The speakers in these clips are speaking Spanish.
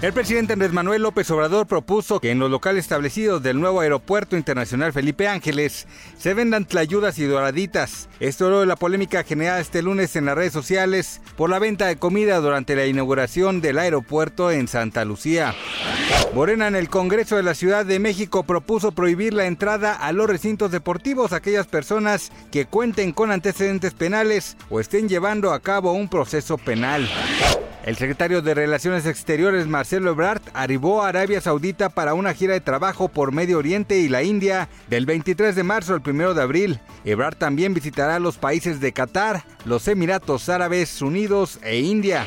El presidente Andrés Manuel López Obrador propuso que en los locales establecidos del nuevo aeropuerto internacional Felipe Ángeles se vendan tlayudas y doraditas. Esto luego de la polémica generada este lunes en las redes sociales por la venta de comida durante la inauguración del aeropuerto en Santa Lucía. Morena en el Congreso de la Ciudad de México propuso prohibir la entrada a los recintos deportivos a aquellas personas que cuenten con antecedentes penales o estén llevando a cabo un proceso penal. El secretario de Relaciones Exteriores Marcelo Ebrard arribó a Arabia Saudita para una gira de trabajo por Medio Oriente y la India del 23 de marzo al 1 de abril. Ebrard también visitará los países de Qatar, los Emiratos Árabes Unidos e India.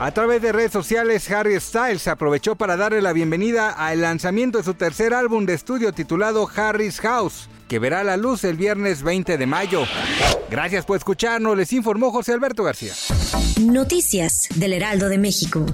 A través de redes sociales, Harry Styles aprovechó para darle la bienvenida al lanzamiento de su tercer álbum de estudio titulado Harry's House, que verá la luz el viernes 20 de mayo. Gracias por escucharnos, les informó José Alberto García. Noticias del Heraldo de México.